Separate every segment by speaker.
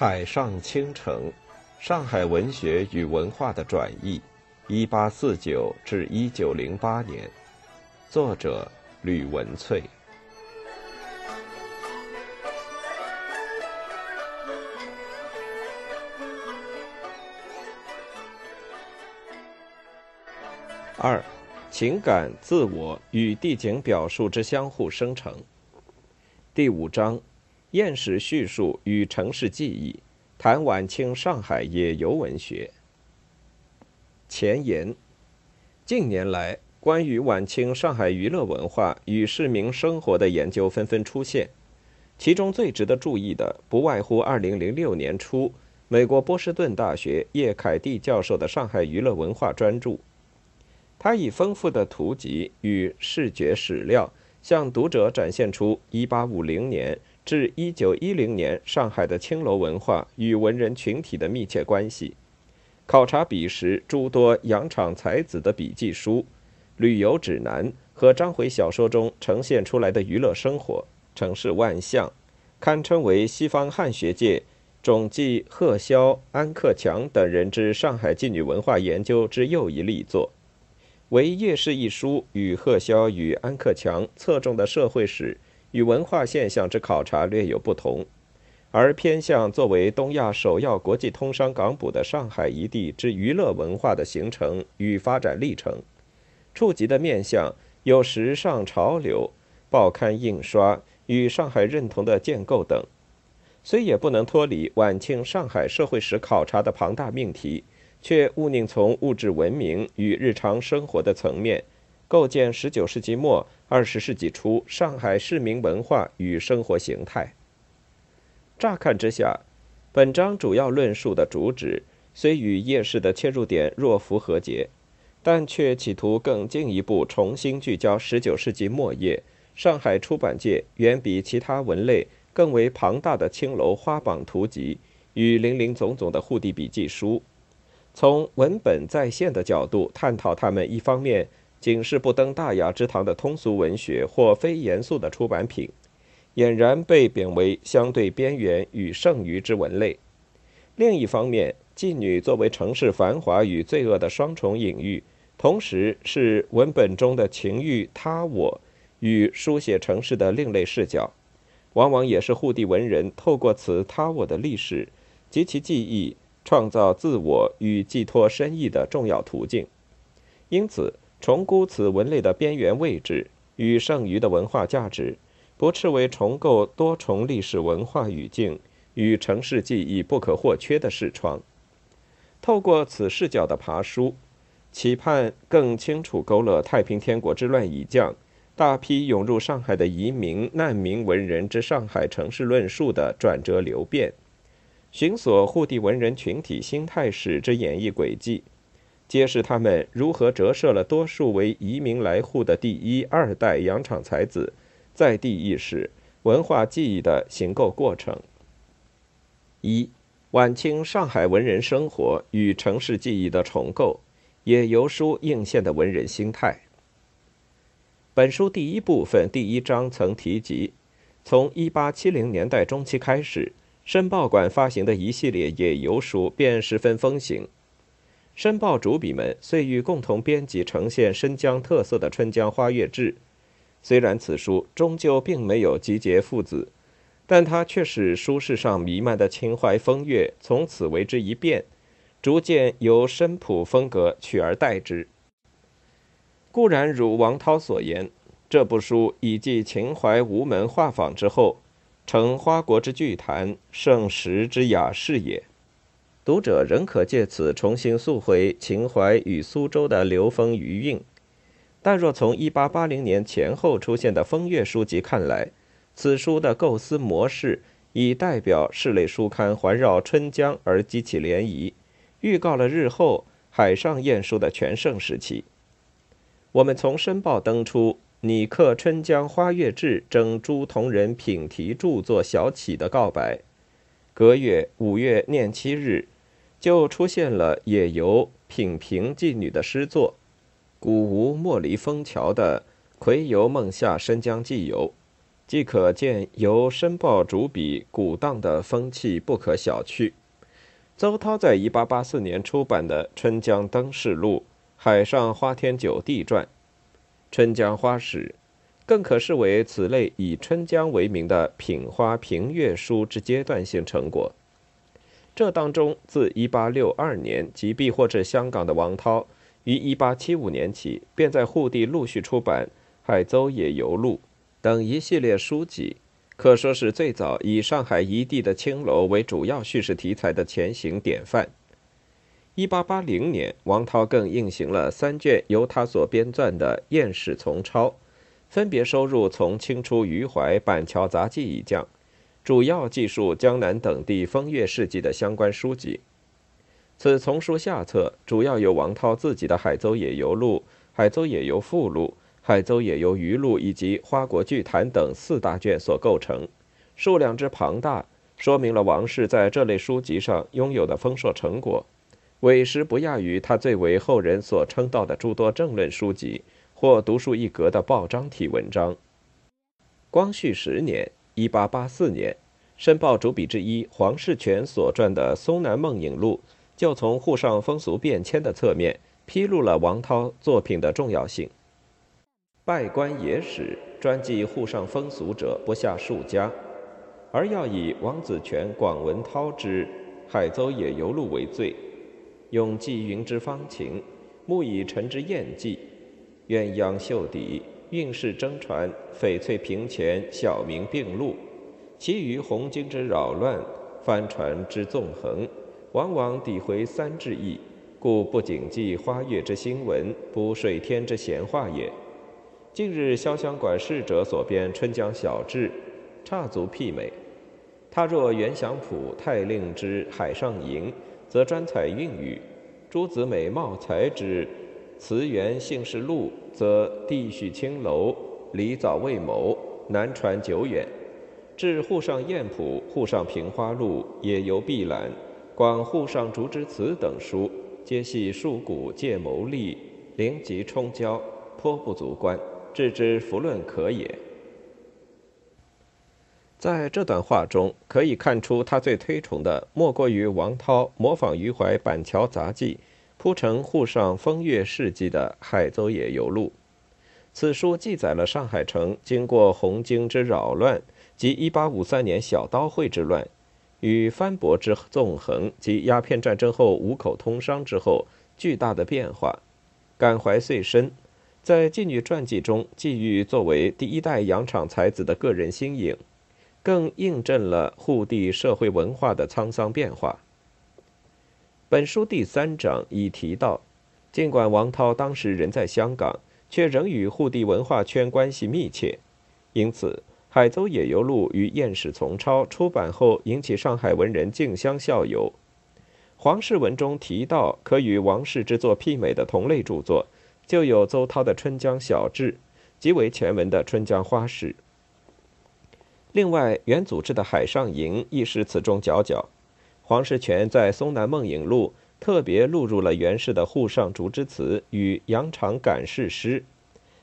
Speaker 1: 海上倾城，上海文学与文化的转译，一八四九至一九零八年，作者吕文翠。二，情感、自我与地景表述之相互生成。第五章。验史叙述与城市记忆，谈晚清上海野游文学。前言：近年来，关于晚清上海娱乐文化与市民生活的研究纷纷出现，其中最值得注意的，不外乎2006年初美国波士顿大学叶凯蒂教授的上海娱乐文化专著。他以丰富的图集与视觉史料，向读者展现出1850年。至一九一零年，上海的青楼文化与文人群体的密切关系。考察彼时诸多洋场才子的笔记书、旅游指南和章回小说中呈现出来的娱乐生活、城市万象，堪称为西方汉学界种继贺萧、安克强等人之上海妓女文化研究之又一力作。为《夜市》一书与贺萧与安克强侧重的社会史。与文化现象之考察略有不同，而偏向作为东亚首要国际通商港埠的上海一地之娱乐文化的形成与发展历程，触及的面向有时尚潮流、报刊印刷与上海认同的建构等，虽也不能脱离晚清上海社会史考察的庞大命题，却务宁从物质文明与日常生活的层面。构建十九世纪末二十世纪初上海市民文化与生活形态。乍看之下，本章主要论述的主旨虽与夜市的切入点若符合节，但却企图更进一步重新聚焦十九世纪末叶上海出版界远比其他文类更为庞大的青楼花榜图集与林林总总的户地笔记书，从文本再现的角度探讨他们一方面。仅是不登大雅之堂的通俗文学或非严肃的出版品，俨然被贬为相对边缘与剩余之文类。另一方面，妓女作为城市繁华与罪恶的双重隐喻，同时是文本中的情欲他我与书写城市的另类视角，往往也是沪地文人透过此他我的历史及其记忆，创造自我与寄托深意的重要途径。因此。重估此文类的边缘位置与剩余的文化价值，不斥为重构多重历史文化语境与城市记忆不可或缺的视窗。透过此视角的爬书，期盼更清楚勾勒太平天国之乱已降，大批涌入上海的移民难民文人之上海城市论述的转折流变，寻索沪地文人群体心态史之演绎轨迹。揭示他们如何折射了多数为移民来沪的第一、二代洋场才子在地意识、文化记忆的形构过程。一、晚清上海文人生活与城市记忆的重构，也由书映现的文人心态。本书第一部分第一章曾提及，从1870年代中期开始，申报馆发行的一系列野游书便十分风行。申报主笔们遂欲共同编辑呈现申江特色的《春江花月志》，虽然此书终究并没有集结父子，但它却使书市上弥漫的情怀风月从此为之一变，逐渐由申朴风格取而代之。固然如王涛所言，这部书以继秦淮吴门画舫之后，成花国之巨谈，盛时之雅士也。读者仍可借此重新溯回秦淮与苏州的流风余韵，但若从1880年前后出现的风月书籍看来，此书的构思模式以代表室内书刊环绕春江而激起涟漪，预告了日后海上艳书的全盛时期。我们从申报登出“拟刻春江花月志”征诸同人品题著作小启的告白，隔月五月廿七日。就出现了野游品评妓女的诗作，古吴莫离枫桥的《葵游梦下深江寄游》，即可见由申报主笔鼓荡的风气不可小觑。邹涛在1884年出版的《春江灯市录》《海上花天酒地传》《春江花史》，更可视为此类以春江为名的品花评阅书之阶段性成果。这当中，自1862年即避祸至香港的王涛，于1875年起便在沪地陆续出版《海邹野游录》等一系列书籍，可说是最早以上海一地的青楼为主要叙事题材的前行典范。1880年，王涛更印行了三卷由他所编撰的《艳史丛抄》，分别收入从清初余淮、板桥杂记一将。主要记述江南等地风月事迹的相关书籍。此丛书下册主要由王涛自己的《海邹野游录》《海邹野游附录》《海邹野游余录》以及《花国剧谈》等四大卷所构成，数量之庞大，说明了王氏在这类书籍上拥有的丰硕成果，委实不亚于他最为后人所称道的诸多政论书籍或独树一格的报章体文章。光绪十年。一八八四年，《申报》主笔之一黄世全所撰的《松南梦影录》，就从沪上风俗变迁的侧面披露了王涛作品的重要性。拜官野史专记沪上风俗者不下数家，而要以王子权、广文涛之《海邹野游录》为最，用纪云之芳情，慕以陈之艳迹，鸳鸯秀底。运势争传，翡翠平前，小名并录；其余红经之扰乱，帆船之纵横，往往抵回三至意，故不谨记花月之新闻，补水天之闲话也。近日潇湘馆侍者所编《春江小志》，差足媲美。他若袁祥甫、太令之《海上吟》，则专采韵语；诸子美、貌才之。词源姓氏录，则地续青楼，离早未谋，难传久远。至沪上砚谱、沪上平花录、野游碧览、广沪上竹枝词等书，皆系述古借谋利，灵极冲交，颇不足观，置之弗论可也。在这段话中，可以看出他最推崇的，莫过于王涛模仿余淮《板桥杂记》。铺成沪上风月事迹的《海邹野游录》，此书记载了上海城经过红经之扰乱及1853年小刀会之乱，与藩舶之纵横及鸦片战争后五口通商之后巨大的变化，感怀遂深。在妓女传记中，寄予作为第一代洋场才子的个人心影，更印证了沪地社会文化的沧桑变化。本书第三章已提到，尽管王涛当时人在香港，却仍与沪地文化圈关系密切，因此《海邹野游录》与《验史丛抄》出版后，引起上海文人竞相效尤。黄氏文中提到可与王氏之作媲美的同类著作，就有邹涛的《春江小志》，即为前文的《春江花史》。另外，元祖制的《海上吟》亦是此中佼佼。黄世全在《松南梦影录》特别录入了袁氏的沪上竹枝词与羊肠感事诗，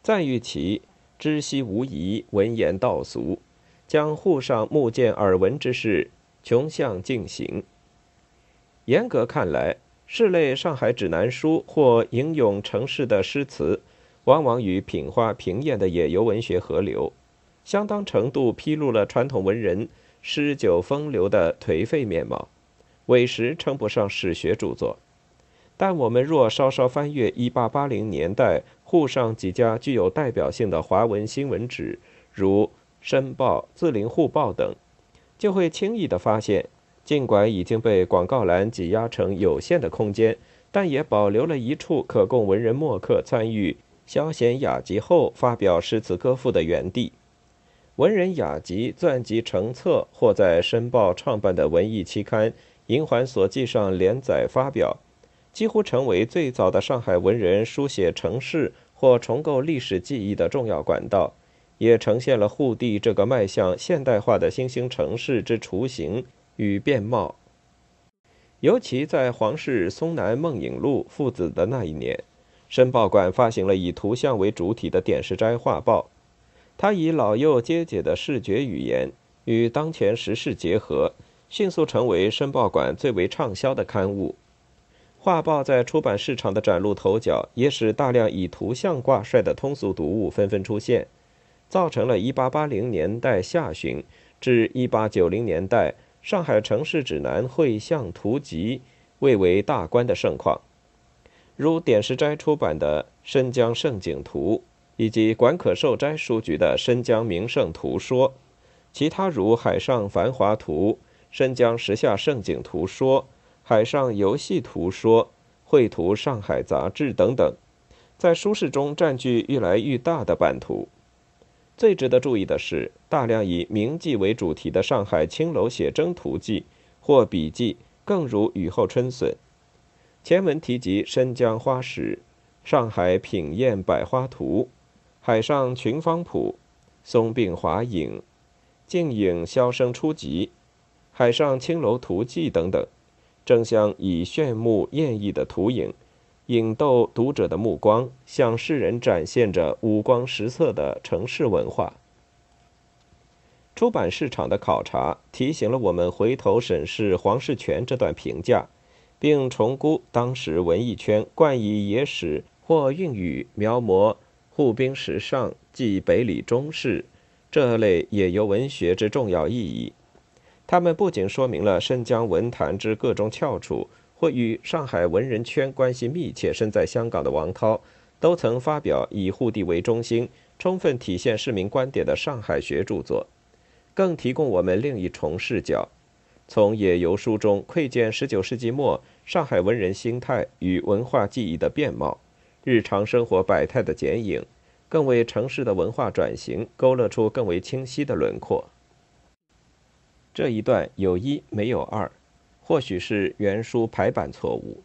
Speaker 1: 赞誉其知悉无疑，文言道俗，将沪上目见耳闻之事穷向尽行。严格看来，是类上海指南书或吟咏城市的诗词，往往与品花平艳的野游文学合流，相当程度披露了传统文人诗酒风流的颓废面貌。委实称不上史学著作，但我们若稍稍翻阅1880年代沪上几家具有代表性的华文新闻纸，如《申报》《字林沪报》等，就会轻易地发现，尽管已经被广告栏挤压成有限的空间，但也保留了一处可供文人墨客参与消闲雅集后发表诗词歌赋的园地。文人雅集撰集成册，或在《申报》创办的文艺期刊。《银环所记》上连载发表，几乎成为最早的上海文人书写城市或重构历史记忆的重要管道，也呈现了沪地这个迈向现代化的新兴城市之雏形与面貌。尤其在黄氏松南梦影录父子的那一年，申报馆发行了以图像为主体的点石斋画报，他以老幼皆解的视觉语言与当前时事结合，迅速成为申报馆最为畅销的刊物。画报在出版市场的崭露头角，也使大量以图像挂帅的通俗读物纷纷出现，造成了1880年代下旬至1890年代上海城市指南绘像图集蔚为大观的盛况。如点石斋出版的《申江胜景图》，以及管可寿斋书局的《申江名胜图说》，其他如《海上繁华图》《申江时下盛景图说》《海上游戏图说》《绘图上海杂志》等等，在书市中占据愈来愈大的版图。最值得注意的是，大量以名妓为主题的上海青楼写真图记或笔记，更如雨后春笋。前文提及申江花石、上海品宴百花图、海上群芳谱、松并华影、静影箫声初集、海上青楼图记等等，争相以炫目艳异的图影，引逗读者的目光，向世人展现着五光十色的城市文化。出版市场的考察提醒了我们回头审视黄世全这段评价。并重估当时文艺圈惯以野史或韵语描摹护兵时尚、即北里中士这类野游文学之重要意义。他们不仅说明了申江文坛之各种翘楚，或与上海文人圈关系密切、身在香港的王涛，都曾发表以沪地为中心、充分体现市民观点的上海学著作，更提供我们另一重视角。从野游书中窥见十九世纪末上海文人心态与文化记忆的面貌，日常生活百态的剪影，更为城市的文化转型勾勒出更为清晰的轮廓。这一段有一没有二，或许是原书排版错误。